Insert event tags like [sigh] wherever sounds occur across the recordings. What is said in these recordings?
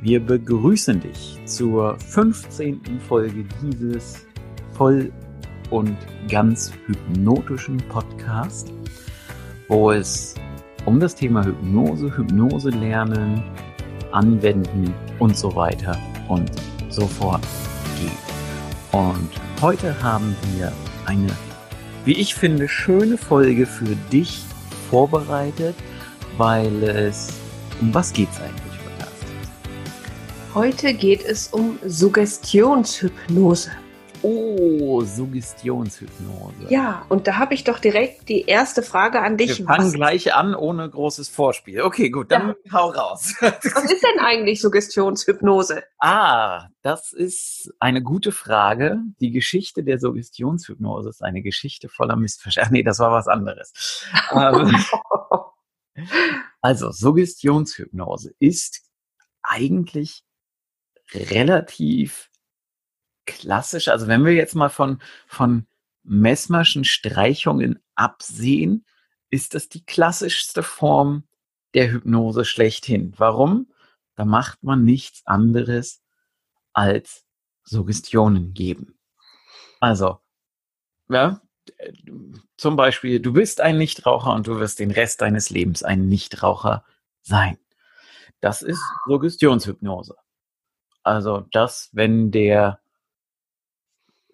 Wir begrüßen dich zur 15. Folge dieses voll und ganz hypnotischen Podcast, wo es um das Thema Hypnose, Hypnose lernen, anwenden und so weiter und so fort geht. Und heute haben wir eine, wie ich finde, schöne Folge für dich vorbereitet, weil es um was geht es eigentlich? Heute geht es um Suggestionshypnose. Oh, Suggestionshypnose. Ja, und da habe ich doch direkt die erste Frage an dich. Wir fangen was, gleich an ohne großes Vorspiel. Okay, gut, dann ja. hau raus. [laughs] Was ist denn eigentlich Suggestionshypnose? Ah, das ist eine gute Frage. Die Geschichte der Suggestionshypnose ist eine Geschichte voller Missverständnisse. Nee, das war was anderes. Ähm, [laughs] also, Suggestionshypnose ist eigentlich relativ klassisch. Also wenn wir jetzt mal von, von Messmerschen Streichungen absehen, ist das die klassischste Form der Hypnose schlechthin. Warum? Da macht man nichts anderes als Suggestionen geben. Also, ja, zum Beispiel, du bist ein Nichtraucher und du wirst den Rest deines Lebens ein Nichtraucher sein. Das ist Suggestionshypnose. Also das, wenn der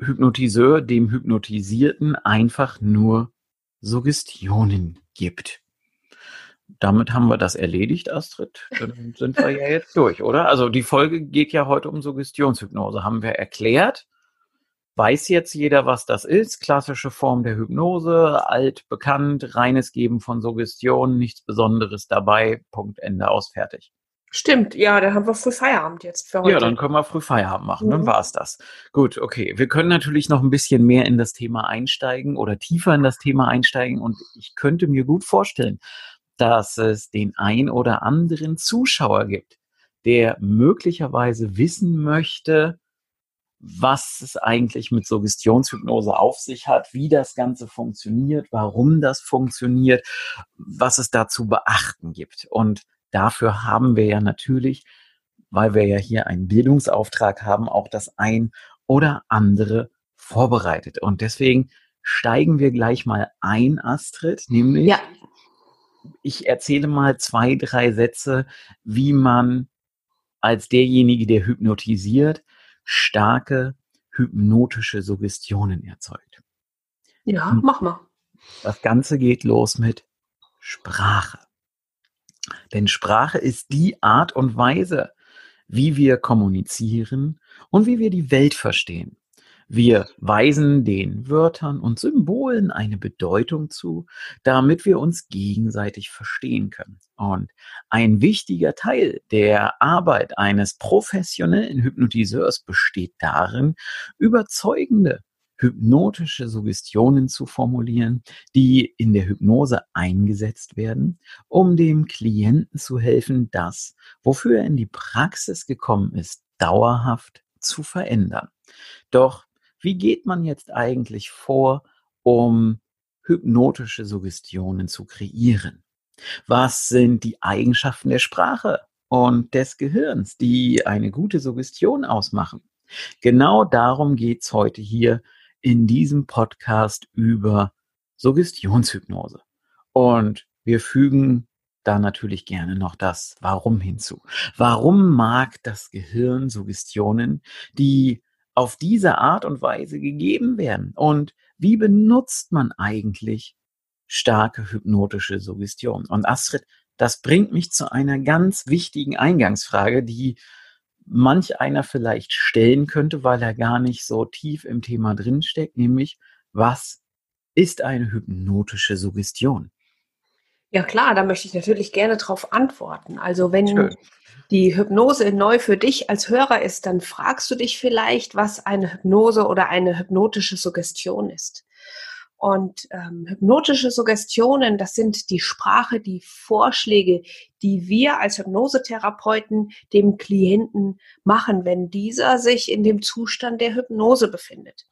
Hypnotiseur dem Hypnotisierten einfach nur Suggestionen gibt. Damit haben wir das erledigt, Astrid. Dann [laughs] sind wir ja jetzt durch, oder? Also die Folge geht ja heute um Suggestionshypnose. Haben wir erklärt. Weiß jetzt jeder, was das ist? Klassische Form der Hypnose, alt, bekannt, reines Geben von Suggestionen, nichts Besonderes dabei. Punkt, Ende, aus, fertig. Stimmt, ja, da haben wir früh Feierabend jetzt für heute. Ja, dann können wir früh Feierabend machen, mhm. dann war's das. Gut, okay. Wir können natürlich noch ein bisschen mehr in das Thema einsteigen oder tiefer in das Thema einsteigen und ich könnte mir gut vorstellen, dass es den ein oder anderen Zuschauer gibt, der möglicherweise wissen möchte, was es eigentlich mit Suggestionshypnose auf sich hat, wie das Ganze funktioniert, warum das funktioniert, was es da zu beachten gibt. Und dafür haben wir ja natürlich, weil wir ja hier einen Bildungsauftrag haben, auch das ein oder andere vorbereitet. Und deswegen steigen wir gleich mal ein, Astrid, nämlich ja. ich erzähle mal zwei, drei Sätze, wie man als derjenige, der hypnotisiert, starke hypnotische Suggestionen erzeugt. Ja, mach mal. Das Ganze geht los mit Sprache. Denn Sprache ist die Art und Weise, wie wir kommunizieren und wie wir die Welt verstehen. Wir weisen den Wörtern und Symbolen eine Bedeutung zu, damit wir uns gegenseitig verstehen können. Und ein wichtiger Teil der Arbeit eines professionellen Hypnotiseurs besteht darin, überzeugende hypnotische Suggestionen zu formulieren, die in der Hypnose eingesetzt werden, um dem Klienten zu helfen, das, wofür er in die Praxis gekommen ist, dauerhaft zu verändern. Doch wie geht man jetzt eigentlich vor, um hypnotische Suggestionen zu kreieren? Was sind die Eigenschaften der Sprache und des Gehirns, die eine gute Suggestion ausmachen? Genau darum geht's heute hier in diesem Podcast über Suggestionshypnose. Und wir fügen da natürlich gerne noch das Warum hinzu. Warum mag das Gehirn Suggestionen, die auf diese Art und Weise gegeben werden? Und wie benutzt man eigentlich starke hypnotische Suggestion? Und Astrid, das bringt mich zu einer ganz wichtigen Eingangsfrage, die manch einer vielleicht stellen könnte, weil er gar nicht so tief im Thema drinsteckt, nämlich was ist eine hypnotische Suggestion? Ja klar, da möchte ich natürlich gerne darauf antworten. Also wenn Schön. die Hypnose neu für dich als Hörer ist, dann fragst du dich vielleicht, was eine Hypnose oder eine hypnotische Suggestion ist. Und ähm, hypnotische Suggestionen, das sind die Sprache, die Vorschläge, die wir als Hypnosetherapeuten dem Klienten machen, wenn dieser sich in dem Zustand der Hypnose befindet.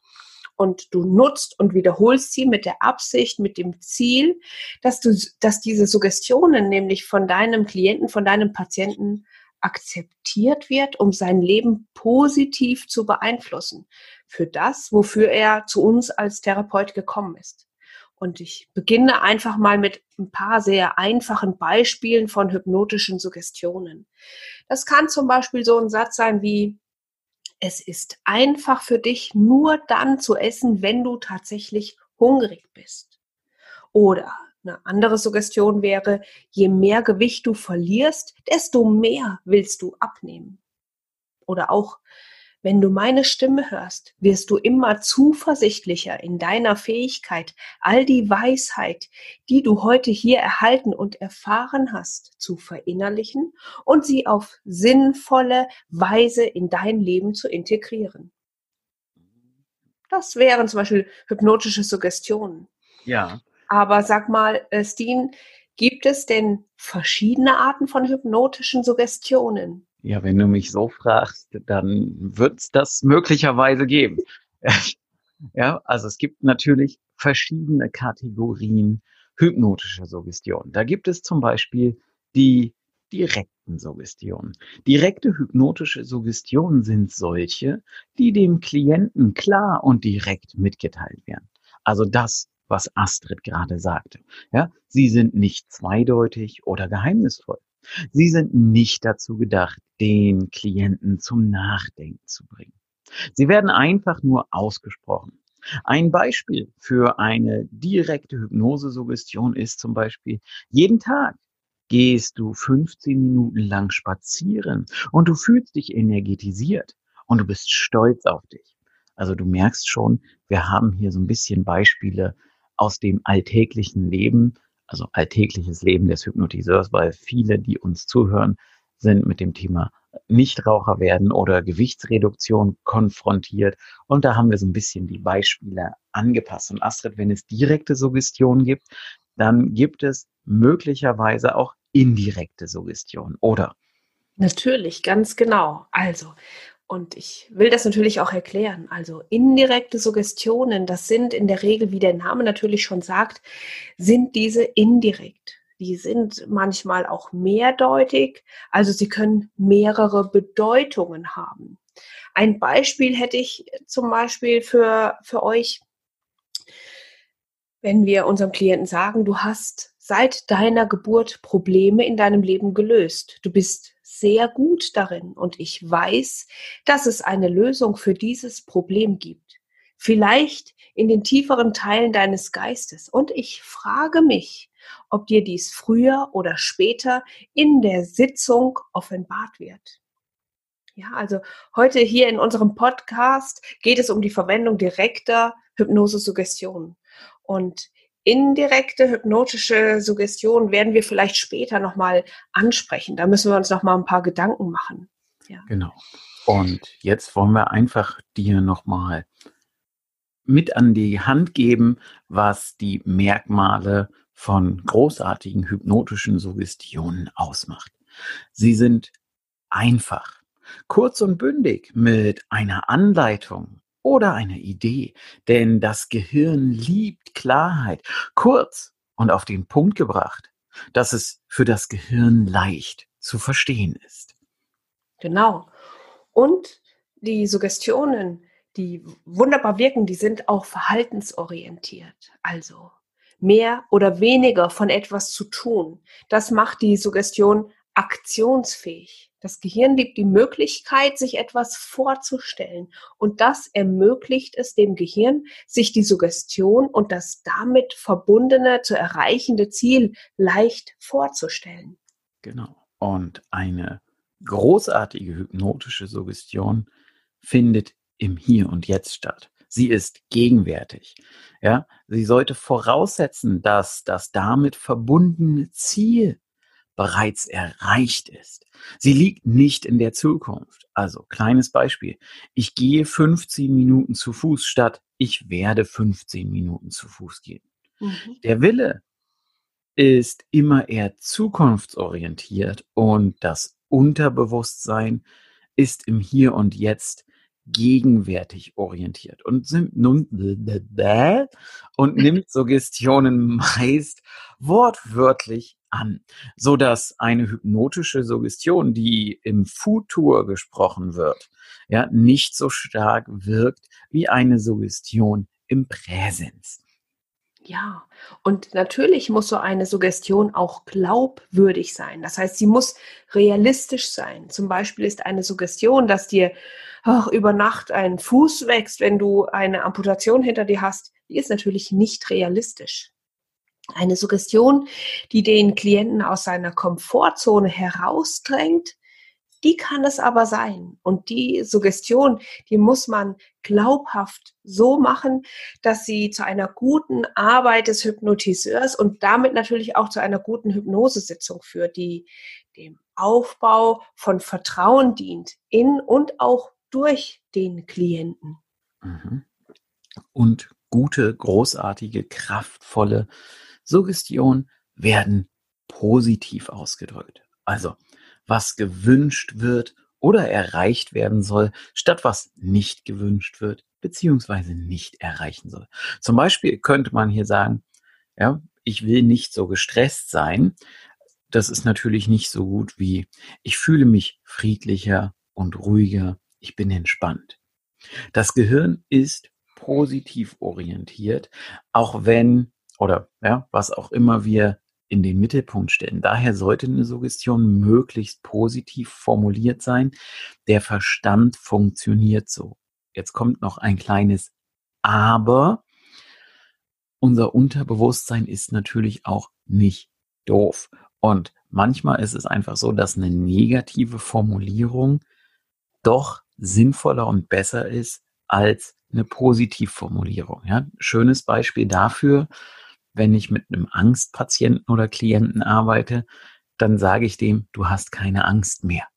Und du nutzt und wiederholst sie mit der Absicht, mit dem Ziel, dass du, dass diese Suggestionen nämlich von deinem Klienten, von deinem Patienten akzeptiert wird, um sein Leben positiv zu beeinflussen für das, wofür er zu uns als Therapeut gekommen ist. Und ich beginne einfach mal mit ein paar sehr einfachen Beispielen von hypnotischen Suggestionen. Das kann zum Beispiel so ein Satz sein wie, es ist einfach für dich nur dann zu essen, wenn du tatsächlich hungrig bist. Oder eine andere Suggestion wäre, je mehr Gewicht du verlierst, desto mehr willst du abnehmen. Oder auch, wenn du meine Stimme hörst, wirst du immer zuversichtlicher in deiner Fähigkeit, all die Weisheit, die du heute hier erhalten und erfahren hast, zu verinnerlichen und sie auf sinnvolle Weise in dein Leben zu integrieren. Das wären zum Beispiel hypnotische Suggestionen. Ja. Aber sag mal, äh, Steen, gibt es denn verschiedene Arten von hypnotischen Suggestionen? Ja, wenn du mich so fragst, dann wird es das möglicherweise geben. [laughs] ja, also es gibt natürlich verschiedene Kategorien hypnotischer Suggestion. Da gibt es zum Beispiel die direkten Suggestionen. Direkte hypnotische Suggestionen sind solche, die dem Klienten klar und direkt mitgeteilt werden. Also das, was Astrid gerade sagte. Ja, sie sind nicht zweideutig oder geheimnisvoll. Sie sind nicht dazu gedacht, den Klienten zum Nachdenken zu bringen. Sie werden einfach nur ausgesprochen. Ein Beispiel für eine direkte Hypnosesuggestion ist zum Beispiel, jeden Tag gehst du 15 Minuten lang spazieren und du fühlst dich energetisiert und du bist stolz auf dich. Also du merkst schon, wir haben hier so ein bisschen Beispiele aus dem alltäglichen Leben, also alltägliches Leben des Hypnotiseurs, weil viele, die uns zuhören, sind mit dem Thema Nichtraucher werden oder Gewichtsreduktion konfrontiert. Und da haben wir so ein bisschen die Beispiele angepasst. Und Astrid, wenn es direkte Suggestionen gibt, dann gibt es möglicherweise auch indirekte Suggestionen, oder? Natürlich, ganz genau. Also, und ich will das natürlich auch erklären. Also indirekte Suggestionen, das sind in der Regel, wie der Name natürlich schon sagt, sind diese indirekt. Die sind manchmal auch mehrdeutig, also sie können mehrere Bedeutungen haben. Ein Beispiel hätte ich zum Beispiel für, für euch, wenn wir unserem Klienten sagen, du hast seit deiner Geburt Probleme in deinem Leben gelöst. Du bist sehr gut darin und ich weiß, dass es eine Lösung für dieses Problem gibt. Vielleicht in den tieferen Teilen deines Geistes. Und ich frage mich, ob dir dies früher oder später in der Sitzung offenbart wird. Ja, also heute hier in unserem Podcast geht es um die Verwendung direkter Hypnose-Suggestionen. Und indirekte hypnotische Suggestion werden wir vielleicht später nochmal ansprechen. Da müssen wir uns nochmal ein paar Gedanken machen. Ja. Genau. Und jetzt wollen wir einfach dir nochmal mit an die Hand geben, was die Merkmale von großartigen hypnotischen Suggestionen ausmacht. Sie sind einfach, kurz und bündig mit einer Anleitung oder eine Idee, denn das Gehirn liebt Klarheit, kurz und auf den Punkt gebracht, dass es für das Gehirn leicht zu verstehen ist. Genau. Und die Suggestionen, die wunderbar wirken, die sind auch verhaltensorientiert. Also mehr oder weniger von etwas zu tun. Das macht die Suggestion aktionsfähig. Das Gehirn gibt die Möglichkeit, sich etwas vorzustellen. Und das ermöglicht es dem Gehirn, sich die Suggestion und das damit verbundene zu erreichende Ziel leicht vorzustellen. Genau. Und eine großartige hypnotische Suggestion findet im Hier und Jetzt statt. Sie ist gegenwärtig. Ja, sie sollte voraussetzen, dass das damit verbundene Ziel bereits erreicht ist. Sie liegt nicht in der Zukunft. Also, kleines Beispiel. Ich gehe 15 Minuten zu Fuß statt ich werde 15 Minuten zu Fuß gehen. Mhm. Der Wille ist immer eher zukunftsorientiert und das Unterbewusstsein ist im Hier und Jetzt gegenwärtig orientiert und, nun, und nimmt Suggestionen meist wortwörtlich an, so dass eine hypnotische Suggestion, die im Futur gesprochen wird, ja, nicht so stark wirkt wie eine Suggestion im Präsens. Ja, und natürlich muss so eine Suggestion auch glaubwürdig sein. Das heißt, sie muss realistisch sein. Zum Beispiel ist eine Suggestion, dass dir ach, über Nacht ein Fuß wächst, wenn du eine Amputation hinter dir hast, die ist natürlich nicht realistisch. Eine Suggestion, die den Klienten aus seiner Komfortzone herausdrängt, die kann es aber sein. Und die Suggestion, die muss man glaubhaft so machen, dass sie zu einer guten Arbeit des Hypnotiseurs und damit natürlich auch zu einer guten Hypnosesitzung führt, die dem Aufbau von Vertrauen dient, in und auch durch den Klienten. Mhm. Und gute, großartige, kraftvolle Suggestion werden positiv ausgedrückt. Also was gewünscht wird oder erreicht werden soll, statt was nicht gewünscht wird beziehungsweise nicht erreichen soll. Zum Beispiel könnte man hier sagen, ja, ich will nicht so gestresst sein. Das ist natürlich nicht so gut wie ich fühle mich friedlicher und ruhiger, ich bin entspannt. Das Gehirn ist positiv orientiert, auch wenn oder ja, was auch immer wir in den Mittelpunkt stellen. Daher sollte eine Suggestion möglichst positiv formuliert sein. Der Verstand funktioniert so. Jetzt kommt noch ein kleines Aber. Unser Unterbewusstsein ist natürlich auch nicht doof. Und manchmal ist es einfach so, dass eine negative Formulierung doch sinnvoller und besser ist als eine Positivformulierung. Ja, schönes Beispiel dafür wenn ich mit einem Angstpatienten oder Klienten arbeite, dann sage ich dem, du hast keine Angst mehr.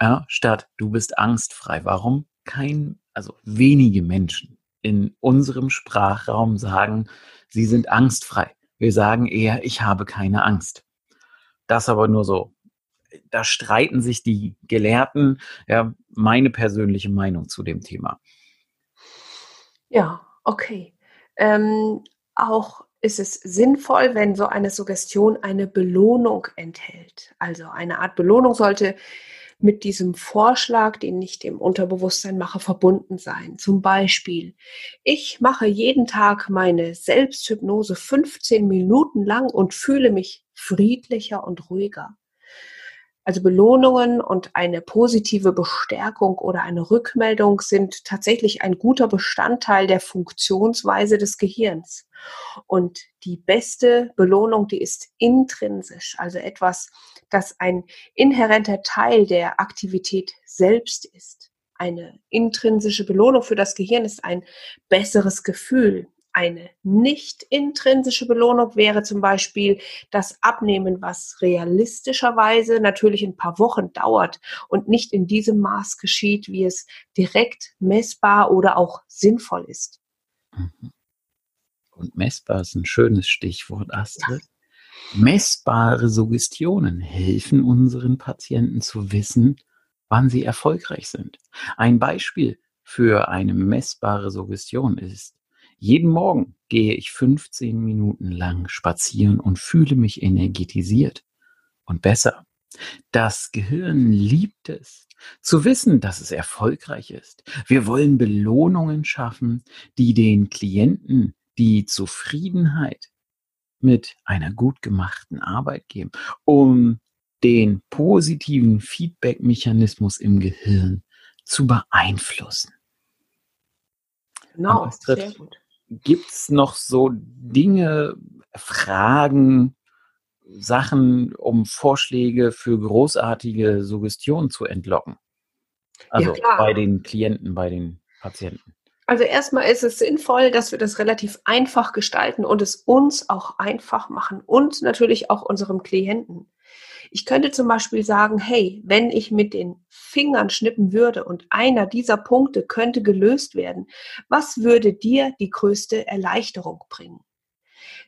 Ja, statt du bist angstfrei. Warum? Kein, also wenige Menschen in unserem Sprachraum sagen, sie sind angstfrei. Wir sagen eher, ich habe keine Angst. Das aber nur so. Da streiten sich die Gelehrten. Ja, meine persönliche Meinung zu dem Thema. Ja, okay. Ähm, auch ist es sinnvoll, wenn so eine Suggestion eine Belohnung enthält. Also eine Art Belohnung sollte mit diesem Vorschlag, den ich dem Unterbewusstsein mache, verbunden sein. Zum Beispiel, ich mache jeden Tag meine Selbsthypnose 15 Minuten lang und fühle mich friedlicher und ruhiger. Also Belohnungen und eine positive Bestärkung oder eine Rückmeldung sind tatsächlich ein guter Bestandteil der Funktionsweise des Gehirns. Und die beste Belohnung, die ist intrinsisch, also etwas, das ein inhärenter Teil der Aktivität selbst ist. Eine intrinsische Belohnung für das Gehirn ist ein besseres Gefühl, eine nicht intrinsische Belohnung wäre zum Beispiel das Abnehmen, was realistischerweise natürlich ein paar Wochen dauert und nicht in diesem Maß geschieht, wie es direkt messbar oder auch sinnvoll ist. Mhm. Messbar ist ein schönes Stichwort, Astrid. Messbare Suggestionen helfen unseren Patienten zu wissen, wann sie erfolgreich sind. Ein Beispiel für eine messbare Suggestion ist, jeden Morgen gehe ich 15 Minuten lang spazieren und fühle mich energetisiert und besser. Das Gehirn liebt es, zu wissen, dass es erfolgreich ist. Wir wollen Belohnungen schaffen, die den Klienten die Zufriedenheit mit einer gut gemachten Arbeit geben, um den positiven Feedback-Mechanismus im Gehirn zu beeinflussen. Genau, sehr gut. Gibt es noch so Dinge, Fragen, Sachen, um Vorschläge für großartige Suggestionen zu entlocken? Also ja, bei den Klienten, bei den Patienten. Also erstmal ist es sinnvoll, dass wir das relativ einfach gestalten und es uns auch einfach machen und natürlich auch unserem Klienten. Ich könnte zum Beispiel sagen, hey, wenn ich mit den Fingern schnippen würde und einer dieser Punkte könnte gelöst werden, was würde dir die größte Erleichterung bringen?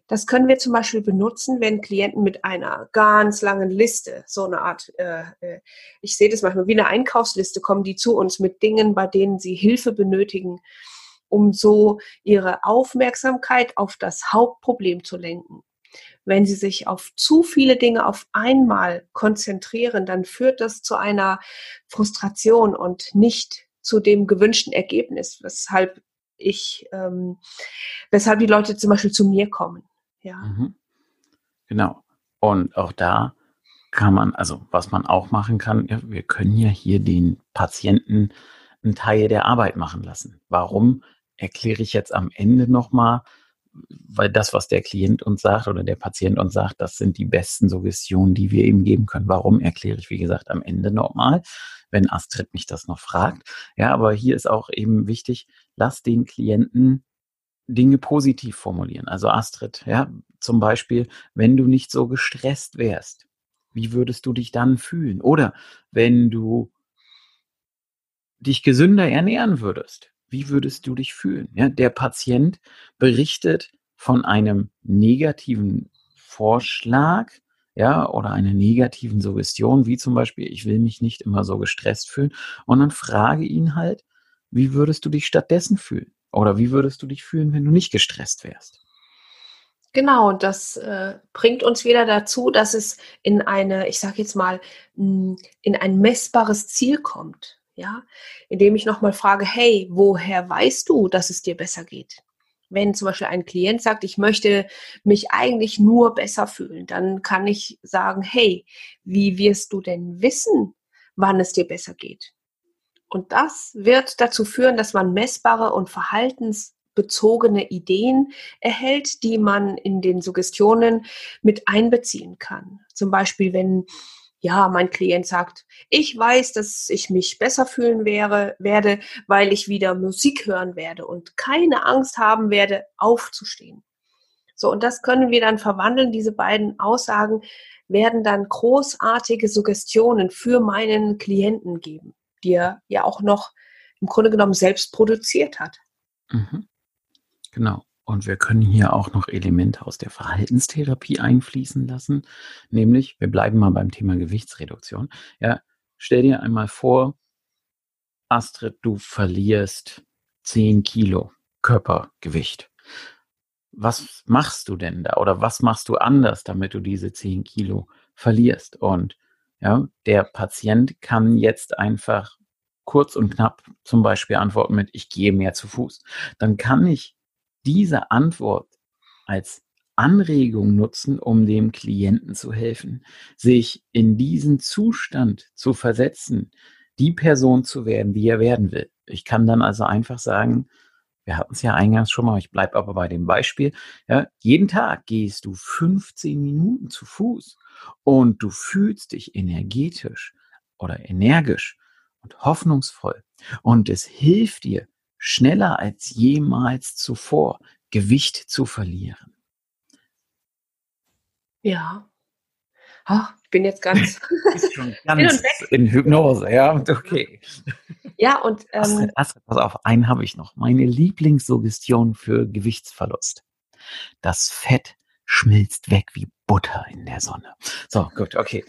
Das können wir zum Beispiel benutzen, wenn Klienten mit einer ganz langen Liste, so eine Art, äh, äh, ich sehe das manchmal wie eine Einkaufsliste, kommen die zu uns mit Dingen, bei denen sie Hilfe benötigen, um so ihre Aufmerksamkeit auf das Hauptproblem zu lenken. Wenn sie sich auf zu viele Dinge auf einmal konzentrieren, dann führt das zu einer Frustration und nicht zu dem gewünschten Ergebnis, weshalb ich, ähm, weshalb die Leute zum Beispiel zu mir kommen. Ja. Mhm. Genau. Und auch da kann man, also was man auch machen kann, ja, wir können ja hier den Patienten einen Teil der Arbeit machen lassen. Warum erkläre ich jetzt am Ende nochmal, weil das, was der Klient uns sagt oder der Patient uns sagt, das sind die besten Suggestionen, die wir ihm geben können. Warum erkläre ich, wie gesagt, am Ende nochmal, wenn Astrid mich das noch fragt. Ja, aber hier ist auch eben wichtig, lass den Klienten Dinge positiv formulieren. Also Astrid, ja, zum Beispiel, wenn du nicht so gestresst wärst, wie würdest du dich dann fühlen? Oder wenn du dich gesünder ernähren würdest, wie würdest du dich fühlen? Ja, der Patient berichtet von einem negativen Vorschlag, ja, oder einer negativen Suggestion, wie zum Beispiel, ich will mich nicht immer so gestresst fühlen. Und dann frage ihn halt, wie würdest du dich stattdessen fühlen? Oder wie würdest du dich fühlen, wenn du nicht gestresst wärst? Genau, das äh, bringt uns wieder dazu, dass es in eine, ich sage jetzt mal, in ein messbares Ziel kommt. Ja, indem ich nochmal frage, hey, woher weißt du, dass es dir besser geht? Wenn zum Beispiel ein Klient sagt, ich möchte mich eigentlich nur besser fühlen, dann kann ich sagen, hey, wie wirst du denn wissen, wann es dir besser geht? Und das wird dazu führen, dass man messbare und verhaltensbezogene Ideen erhält, die man in den Suggestionen mit einbeziehen kann. Zum Beispiel, wenn ja, mein Klient sagt, ich weiß, dass ich mich besser fühlen wäre, werde, weil ich wieder Musik hören werde und keine Angst haben werde, aufzustehen. So, und das können wir dann verwandeln. Diese beiden Aussagen werden dann großartige Suggestionen für meinen Klienten geben die er ja auch noch im Grunde genommen selbst produziert hat. Mhm. Genau. Und wir können hier auch noch Elemente aus der Verhaltenstherapie einfließen lassen. Nämlich, wir bleiben mal beim Thema Gewichtsreduktion. Ja, stell dir einmal vor, Astrid, du verlierst 10 Kilo Körpergewicht. Was machst du denn da oder was machst du anders, damit du diese 10 Kilo verlierst? Und ja, der Patient kann jetzt einfach kurz und knapp zum Beispiel antworten mit, ich gehe mehr zu Fuß. Dann kann ich diese Antwort als Anregung nutzen, um dem Klienten zu helfen, sich in diesen Zustand zu versetzen, die Person zu werden, die er werden will. Ich kann dann also einfach sagen, wir hatten es ja eingangs schon mal, ich bleibe aber bei dem Beispiel, ja, jeden Tag gehst du 15 Minuten zu Fuß und du fühlst dich energetisch oder energisch und hoffnungsvoll und es hilft dir schneller als jemals zuvor Gewicht zu verlieren. Ja. Ach, ich bin jetzt ganz, [laughs] [laughs] ganz in Hypnose, ja, okay. Ja, und ähm, Astrid, Astrid, pass auf, einen habe ich noch. Meine Lieblingssuggestion für Gewichtsverlust. Das Fett schmilzt weg wie Butter in der Sonne. So, gut, okay.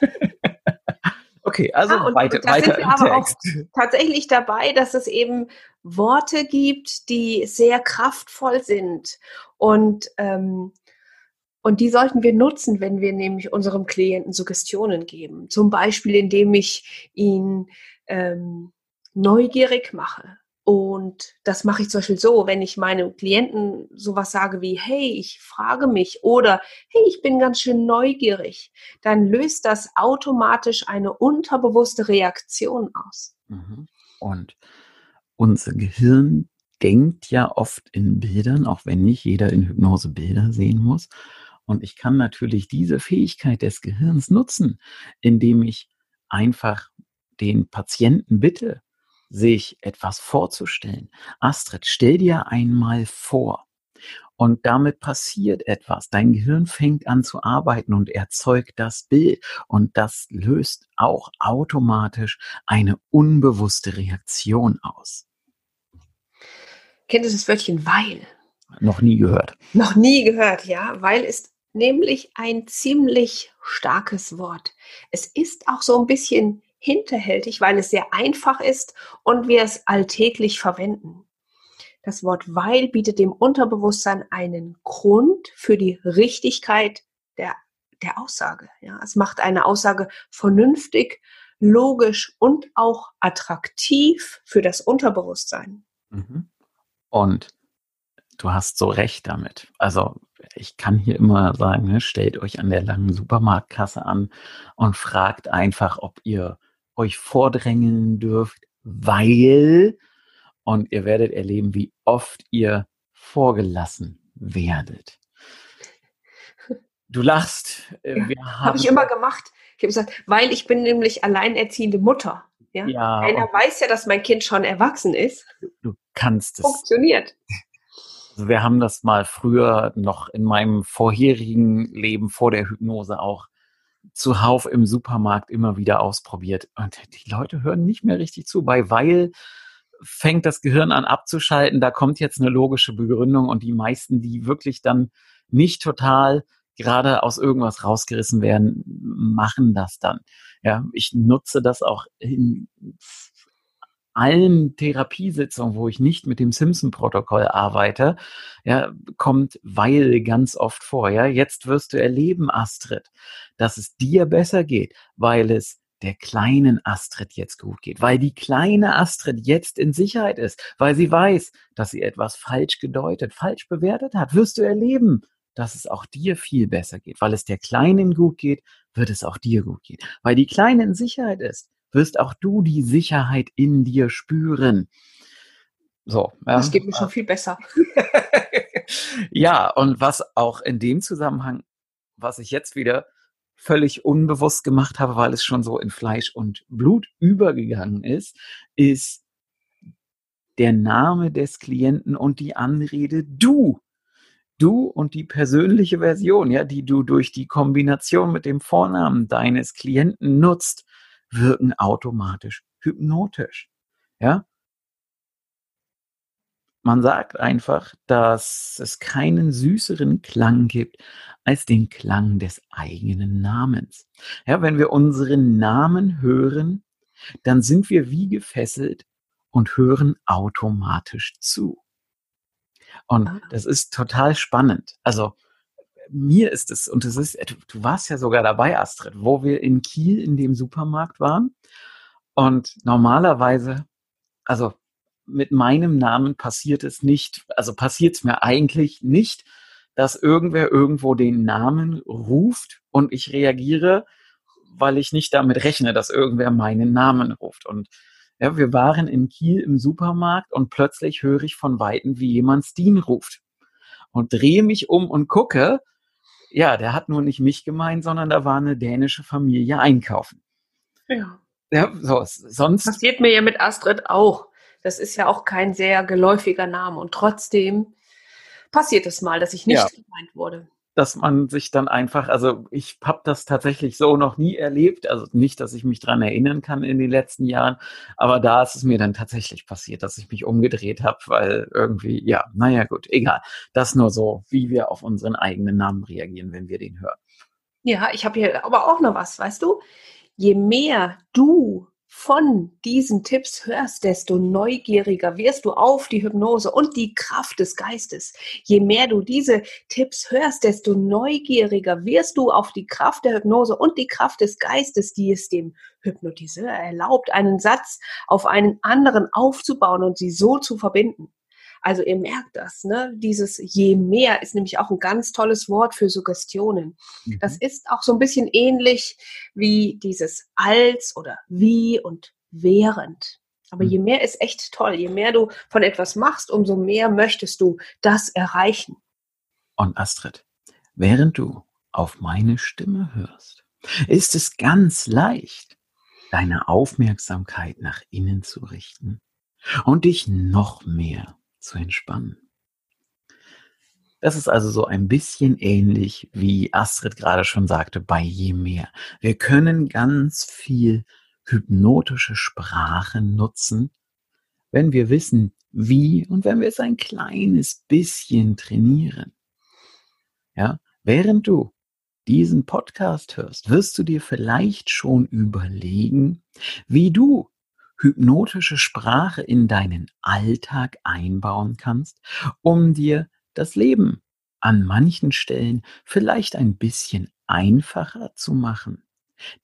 [laughs] okay, also ja, weiter. Da weiter sind wir aber auch tatsächlich dabei, dass es eben Worte gibt, die sehr kraftvoll sind und ähm, und die sollten wir nutzen, wenn wir nämlich unserem Klienten Suggestionen geben. Zum Beispiel, indem ich ihn ähm, neugierig mache. Und das mache ich zum Beispiel so, wenn ich meinem Klienten sowas sage wie, hey, ich frage mich oder hey, ich bin ganz schön neugierig, dann löst das automatisch eine unterbewusste Reaktion aus. Mhm. Und unser Gehirn denkt ja oft in Bildern, auch wenn nicht jeder in Hypnose Bilder sehen muss. Und ich kann natürlich diese Fähigkeit des Gehirns nutzen, indem ich einfach den Patienten bitte, sich etwas vorzustellen. Astrid, stell dir einmal vor, und damit passiert etwas. Dein Gehirn fängt an zu arbeiten und erzeugt das Bild. Und das löst auch automatisch eine unbewusste Reaktion aus. Kennt ihr das Wörtchen weil? Noch nie gehört. Noch nie gehört, ja. Weil ist nämlich ein ziemlich starkes Wort. Es ist auch so ein bisschen hinterhältig, weil es sehr einfach ist und wir es alltäglich verwenden. Das Wort weil bietet dem Unterbewusstsein einen Grund für die Richtigkeit der, der Aussage. Ja, es macht eine Aussage vernünftig, logisch und auch attraktiv für das Unterbewusstsein. Mhm. Und du hast so recht damit. Also ich kann hier immer sagen, ne, stellt euch an der langen Supermarktkasse an und fragt einfach, ob ihr euch vordrängeln dürft, weil und ihr werdet erleben, wie oft ihr vorgelassen werdet. Du lachst. Äh, ja, habe ich immer gemacht. Ich habe gesagt, weil ich bin nämlich alleinerziehende Mutter. Ja? ja Einer weiß ja, dass mein Kind schon erwachsen ist. Du kannst es. Funktioniert. Also wir haben das mal früher noch in meinem vorherigen Leben vor der Hypnose auch zuhauf im Supermarkt immer wieder ausprobiert. Und die Leute hören nicht mehr richtig zu, bei weil fängt das Gehirn an abzuschalten, da kommt jetzt eine logische Begründung und die meisten, die wirklich dann nicht total gerade aus irgendwas rausgerissen werden, machen das dann. Ja, ich nutze das auch in allen Therapiesitzungen, wo ich nicht mit dem Simpson-Protokoll arbeite, ja, kommt weil ganz oft vor. Ja, jetzt wirst du erleben, Astrid, dass es dir besser geht, weil es der kleinen Astrid jetzt gut geht, weil die kleine Astrid jetzt in Sicherheit ist, weil sie weiß, dass sie etwas falsch gedeutet, falsch bewertet hat, wirst du erleben, dass es auch dir viel besser geht. Weil es der Kleinen gut geht, wird es auch dir gut gehen. Weil die Kleine in Sicherheit ist, wirst auch du die Sicherheit in dir spüren. So. Ja. Das geht mir schon viel besser. [laughs] ja, und was auch in dem Zusammenhang, was ich jetzt wieder völlig unbewusst gemacht habe, weil es schon so in Fleisch und Blut übergegangen ist, ist der Name des Klienten und die Anrede du. Du und die persönliche Version, ja, die du durch die Kombination mit dem Vornamen deines Klienten nutzt, wirken automatisch hypnotisch. Ja, man sagt einfach, dass es keinen süßeren Klang gibt als den Klang des eigenen Namens. Ja, wenn wir unseren Namen hören, dann sind wir wie gefesselt und hören automatisch zu. Und ah. das ist total spannend. Also mir ist es, und es ist, du warst ja sogar dabei, Astrid, wo wir in Kiel in dem Supermarkt waren. Und normalerweise, also mit meinem Namen passiert es nicht, also passiert es mir eigentlich nicht, dass irgendwer irgendwo den Namen ruft und ich reagiere, weil ich nicht damit rechne, dass irgendwer meinen Namen ruft. Und ja, wir waren in Kiel im Supermarkt und plötzlich höre ich von Weitem, wie jemand Steen ruft. Und drehe mich um und gucke, ja, der hat nur nicht mich gemeint, sondern da war eine dänische Familie einkaufen. Ja. Ja, so, sonst. Passiert mir ja mit Astrid auch. Das ist ja auch kein sehr geläufiger Name. Und trotzdem passiert es mal, dass ich nicht ja. gemeint wurde. Dass man sich dann einfach, also ich habe das tatsächlich so noch nie erlebt, also nicht, dass ich mich dran erinnern kann in den letzten Jahren, aber da ist es mir dann tatsächlich passiert, dass ich mich umgedreht habe, weil irgendwie, ja, naja gut, egal. Das nur so, wie wir auf unseren eigenen Namen reagieren, wenn wir den hören. Ja, ich habe hier aber auch noch was, weißt du? Je mehr du von diesen Tipps hörst, desto neugieriger wirst du auf die Hypnose und die Kraft des Geistes. Je mehr du diese Tipps hörst, desto neugieriger wirst du auf die Kraft der Hypnose und die Kraft des Geistes, die es dem Hypnotiseur erlaubt, einen Satz auf einen anderen aufzubauen und sie so zu verbinden. Also ihr merkt das, ne? Dieses je mehr ist nämlich auch ein ganz tolles Wort für Suggestionen. Mhm. Das ist auch so ein bisschen ähnlich wie dieses als oder wie und während. Aber mhm. je mehr ist echt toll. Je mehr du von etwas machst, umso mehr möchtest du das erreichen. Und Astrid, während du auf meine Stimme hörst, ist es ganz leicht, deine Aufmerksamkeit nach innen zu richten und dich noch mehr zu entspannen. Das ist also so ein bisschen ähnlich, wie Astrid gerade schon sagte, bei je mehr. Wir können ganz viel hypnotische Sprache nutzen, wenn wir wissen, wie und wenn wir es ein kleines bisschen trainieren. Ja, während du diesen Podcast hörst, wirst du dir vielleicht schon überlegen, wie du hypnotische Sprache in deinen Alltag einbauen kannst, um dir das Leben an manchen Stellen vielleicht ein bisschen einfacher zu machen.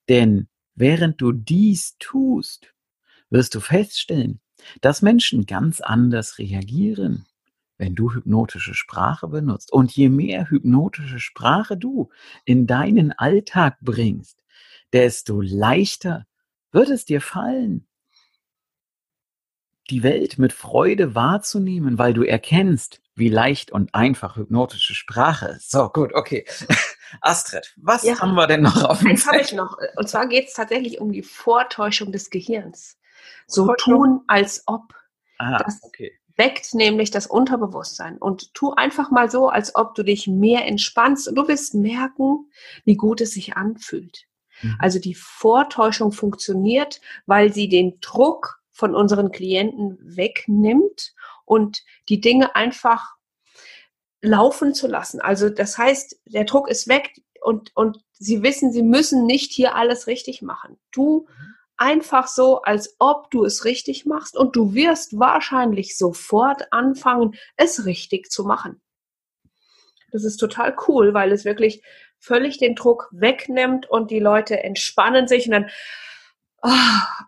Denn während du dies tust, wirst du feststellen, dass Menschen ganz anders reagieren, wenn du hypnotische Sprache benutzt. Und je mehr hypnotische Sprache du in deinen Alltag bringst, desto leichter wird es dir fallen, die Welt mit Freude wahrzunehmen, weil du erkennst, wie leicht und einfach hypnotische Sprache ist. So, gut, okay. [laughs] Astrid, was ja. haben wir denn noch auf dem Eins habe ich noch. Und zwar geht es tatsächlich um die Vortäuschung des Gehirns. So tun, als ob. Ah, das okay. weckt nämlich das Unterbewusstsein. Und tu einfach mal so, als ob du dich mehr entspannst. Und du wirst merken, wie gut es sich anfühlt. Mhm. Also die Vortäuschung funktioniert, weil sie den Druck von unseren Klienten wegnimmt und die Dinge einfach laufen zu lassen. Also das heißt, der Druck ist weg und, und sie wissen, sie müssen nicht hier alles richtig machen. Du einfach so, als ob du es richtig machst und du wirst wahrscheinlich sofort anfangen, es richtig zu machen. Das ist total cool, weil es wirklich völlig den Druck wegnimmt und die Leute entspannen sich und dann, oh,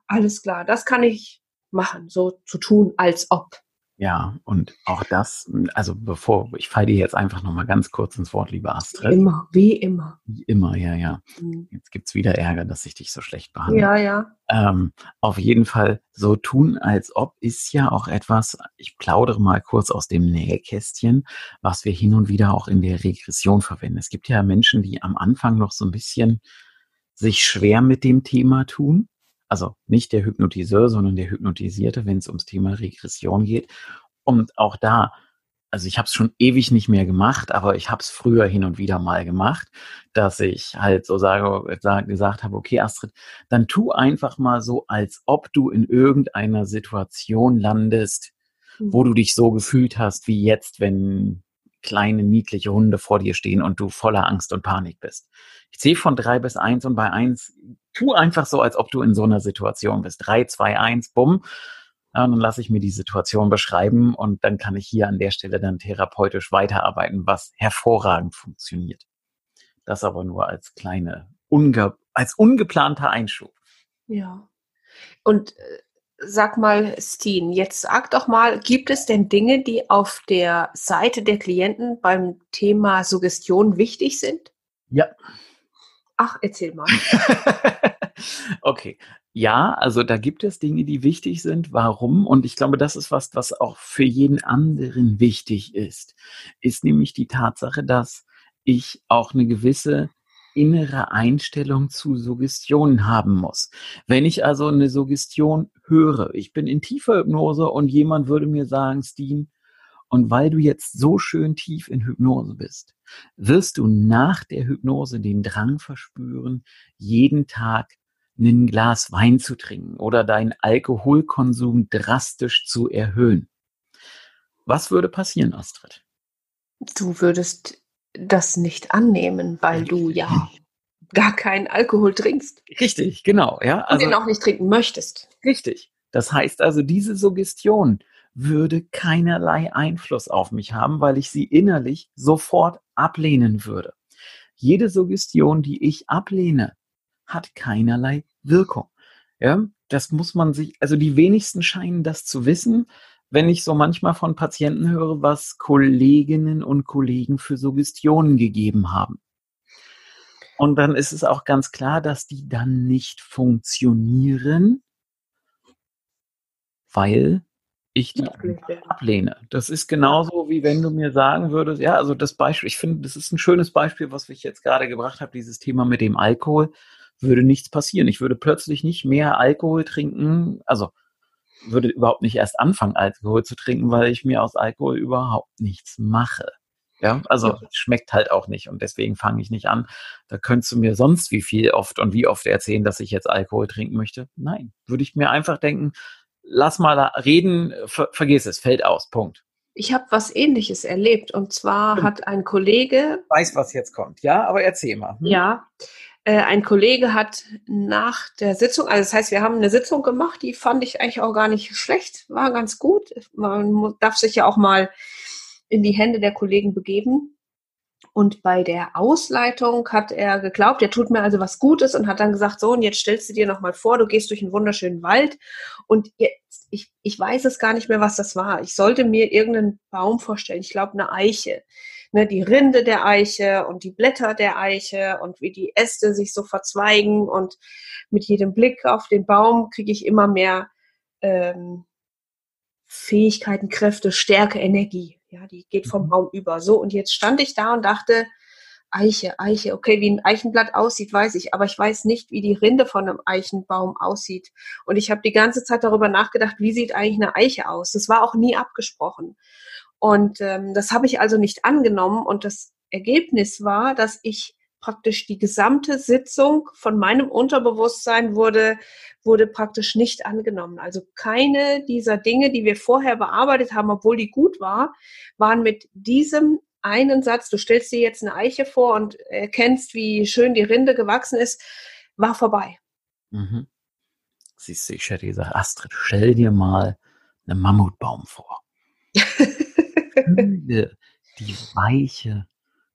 alles klar, das kann ich machen, so zu tun, als ob. Ja, und auch das, also bevor, ich falle dir jetzt einfach nochmal ganz kurz ins Wort, liebe Astrid. Wie immer, wie immer. Wie immer, ja, ja. Mhm. Jetzt gibt's wieder Ärger, dass ich dich so schlecht behandle. Ja, ja. Ähm, auf jeden Fall, so tun, als ob ist ja auch etwas, ich plaudere mal kurz aus dem Nähkästchen, was wir hin und wieder auch in der Regression verwenden. Es gibt ja Menschen, die am Anfang noch so ein bisschen sich schwer mit dem Thema tun also nicht der Hypnotiseur, sondern der Hypnotisierte, wenn es ums Thema Regression geht. Und auch da, also ich habe es schon ewig nicht mehr gemacht, aber ich habe es früher hin und wieder mal gemacht, dass ich halt so sage, gesagt habe, okay, Astrid, dann tu einfach mal so, als ob du in irgendeiner Situation landest, wo mhm. du dich so gefühlt hast wie jetzt, wenn kleine, niedliche Hunde vor dir stehen und du voller Angst und Panik bist. Ich zähle von drei bis eins und bei eins tu einfach so, als ob du in so einer Situation bist. Drei, zwei, eins, bumm. Ja, dann lasse ich mir die Situation beschreiben und dann kann ich hier an der Stelle dann therapeutisch weiterarbeiten, was hervorragend funktioniert. Das aber nur als kleine, unge als ungeplanter Einschub. Ja. Und äh, sag mal, Steen, jetzt sag doch mal, gibt es denn Dinge, die auf der Seite der Klienten beim Thema Suggestion wichtig sind? Ja. Ach, erzähl mal. [laughs] okay. Ja, also da gibt es Dinge, die wichtig sind. Warum? Und ich glaube, das ist was, was auch für jeden anderen wichtig ist, ist nämlich die Tatsache, dass ich auch eine gewisse innere Einstellung zu Suggestionen haben muss. Wenn ich also eine Suggestion höre, ich bin in tiefer Hypnose und jemand würde mir sagen, Steen, und weil du jetzt so schön tief in Hypnose bist, wirst du nach der Hypnose den Drang verspüren, jeden Tag ein Glas Wein zu trinken oder deinen Alkoholkonsum drastisch zu erhöhen. Was würde passieren, Astrid? Du würdest das nicht annehmen, weil du ja gar keinen Alkohol trinkst. Richtig, genau, ja. Also, Und den auch nicht trinken möchtest. Richtig. Das heißt also, diese Suggestion würde keinerlei Einfluss auf mich haben, weil ich sie innerlich sofort ablehnen würde. Jede Suggestion, die ich ablehne, hat keinerlei Wirkung. Ja, das muss man sich, also die wenigsten scheinen das zu wissen, wenn ich so manchmal von Patienten höre, was Kolleginnen und Kollegen für Suggestionen gegeben haben. Und dann ist es auch ganz klar, dass die dann nicht funktionieren, weil ich die ablehne. Das ist genauso, wie wenn du mir sagen würdest, ja, also das Beispiel, ich finde, das ist ein schönes Beispiel, was ich jetzt gerade gebracht habe, dieses Thema mit dem Alkohol. würde nichts passieren. Ich würde plötzlich nicht mehr Alkohol trinken, also würde überhaupt nicht erst anfangen, Alkohol zu trinken, weil ich mir aus Alkohol überhaupt nichts mache. Ja, also ja. schmeckt halt auch nicht und deswegen fange ich nicht an. Da könntest du mir sonst wie viel oft und wie oft erzählen, dass ich jetzt Alkohol trinken möchte. Nein, würde ich mir einfach denken, lass mal reden, ver vergiss es, fällt aus, Punkt. Ich habe was Ähnliches erlebt und zwar hat ein Kollege. Weiß, was jetzt kommt, ja, aber erzähl mal. Hm? Ja, ein Kollege hat nach der Sitzung, also das heißt, wir haben eine Sitzung gemacht, die fand ich eigentlich auch gar nicht schlecht, war ganz gut. Man darf sich ja auch mal in die Hände der Kollegen begeben. Und bei der Ausleitung hat er geglaubt, er tut mir also was Gutes und hat dann gesagt, so, und jetzt stellst du dir nochmal vor, du gehst durch einen wunderschönen Wald und jetzt, ich, ich weiß es gar nicht mehr, was das war. Ich sollte mir irgendeinen Baum vorstellen, ich glaube eine Eiche. Ne, die Rinde der Eiche und die Blätter der Eiche und wie die Äste sich so verzweigen und mit jedem Blick auf den Baum kriege ich immer mehr ähm, Fähigkeiten, Kräfte, Stärke, Energie. Ja, die geht vom mhm. Baum über. So, und jetzt stand ich da und dachte, Eiche, Eiche, okay, wie ein Eichenblatt aussieht, weiß ich, aber ich weiß nicht, wie die Rinde von einem Eichenbaum aussieht. Und ich habe die ganze Zeit darüber nachgedacht, wie sieht eigentlich eine Eiche aus? Das war auch nie abgesprochen. Und ähm, das habe ich also nicht angenommen. Und das Ergebnis war, dass ich praktisch die gesamte Sitzung von meinem Unterbewusstsein wurde, wurde praktisch nicht angenommen. Also keine dieser Dinge, die wir vorher bearbeitet haben, obwohl die gut war, waren mit diesem einen Satz, du stellst dir jetzt eine Eiche vor und erkennst, wie schön die Rinde gewachsen ist, war vorbei. Mhm. Siehst du, ich hätte gesagt, Astrid, stell dir mal einen Mammutbaum vor. [laughs] die weiche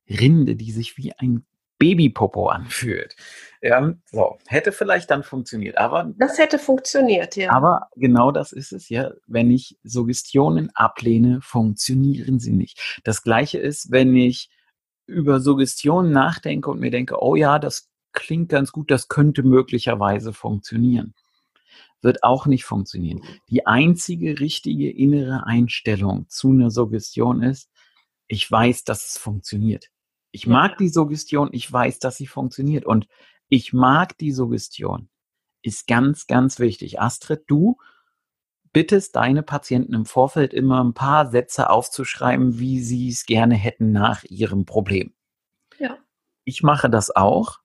Rinde, die sich wie ein Babypopo anfühlt. Ja, so, hätte vielleicht dann funktioniert, aber. Das hätte funktioniert, ja. Aber genau das ist es ja. Wenn ich Suggestionen ablehne, funktionieren sie nicht. Das Gleiche ist, wenn ich über Suggestionen nachdenke und mir denke, oh ja, das klingt ganz gut, das könnte möglicherweise funktionieren. Wird auch nicht funktionieren. Die einzige richtige innere Einstellung zu einer Suggestion ist, ich weiß, dass es funktioniert. Ich mag die Suggestion, ich weiß, dass sie funktioniert. Und ich mag die Suggestion. Ist ganz, ganz wichtig. Astrid, du bittest deine Patienten im Vorfeld immer ein paar Sätze aufzuschreiben, wie sie es gerne hätten nach ihrem Problem. Ja. Ich mache das auch.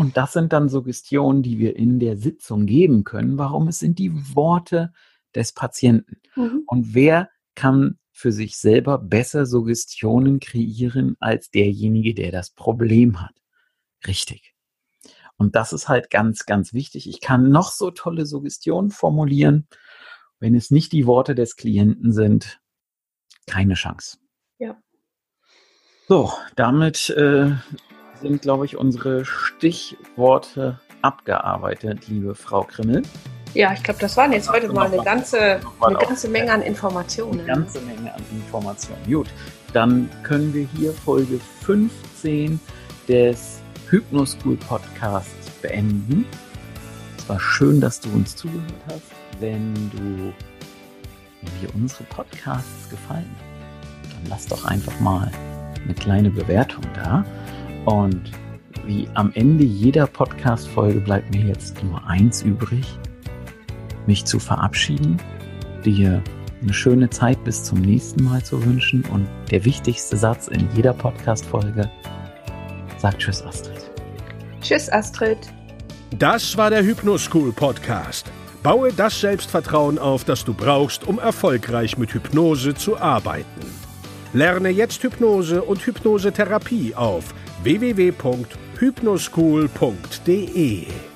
Und das sind dann Suggestionen, die wir in der Sitzung geben können. Warum? Es sind die Worte des Patienten. Mhm. Und wer kann für sich selber besser Suggestionen kreieren als derjenige, der das Problem hat. Richtig. Und das ist halt ganz, ganz wichtig. Ich kann noch so tolle Suggestionen formulieren. Wenn es nicht die Worte des Klienten sind, keine Chance. Ja. So, damit äh, sind, glaube ich, unsere Stichworte abgearbeitet, liebe Frau Krimmel. Ja, ich glaube, das waren jetzt heute mal eine ganze, eine ganze Menge an Informationen. Eine ganze Menge an Informationen. Gut, dann können wir hier Folge 15 des Hypnoschool Podcasts beenden. Es war schön, dass du uns zugehört hast. Wenn du wenn dir unsere Podcasts gefallen, dann lass doch einfach mal eine kleine Bewertung da. Und wie am Ende jeder Podcast-Folge bleibt mir jetzt nur eins übrig mich zu verabschieden, dir eine schöne Zeit bis zum nächsten Mal zu wünschen und der wichtigste Satz in jeder Podcast-Folge sagt Tschüss, Astrid. Tschüss, Astrid. Das war der Hypnoschool Podcast. Baue das Selbstvertrauen auf, das du brauchst, um erfolgreich mit Hypnose zu arbeiten. Lerne jetzt Hypnose und Hypnosetherapie auf www.hypnoschool.de.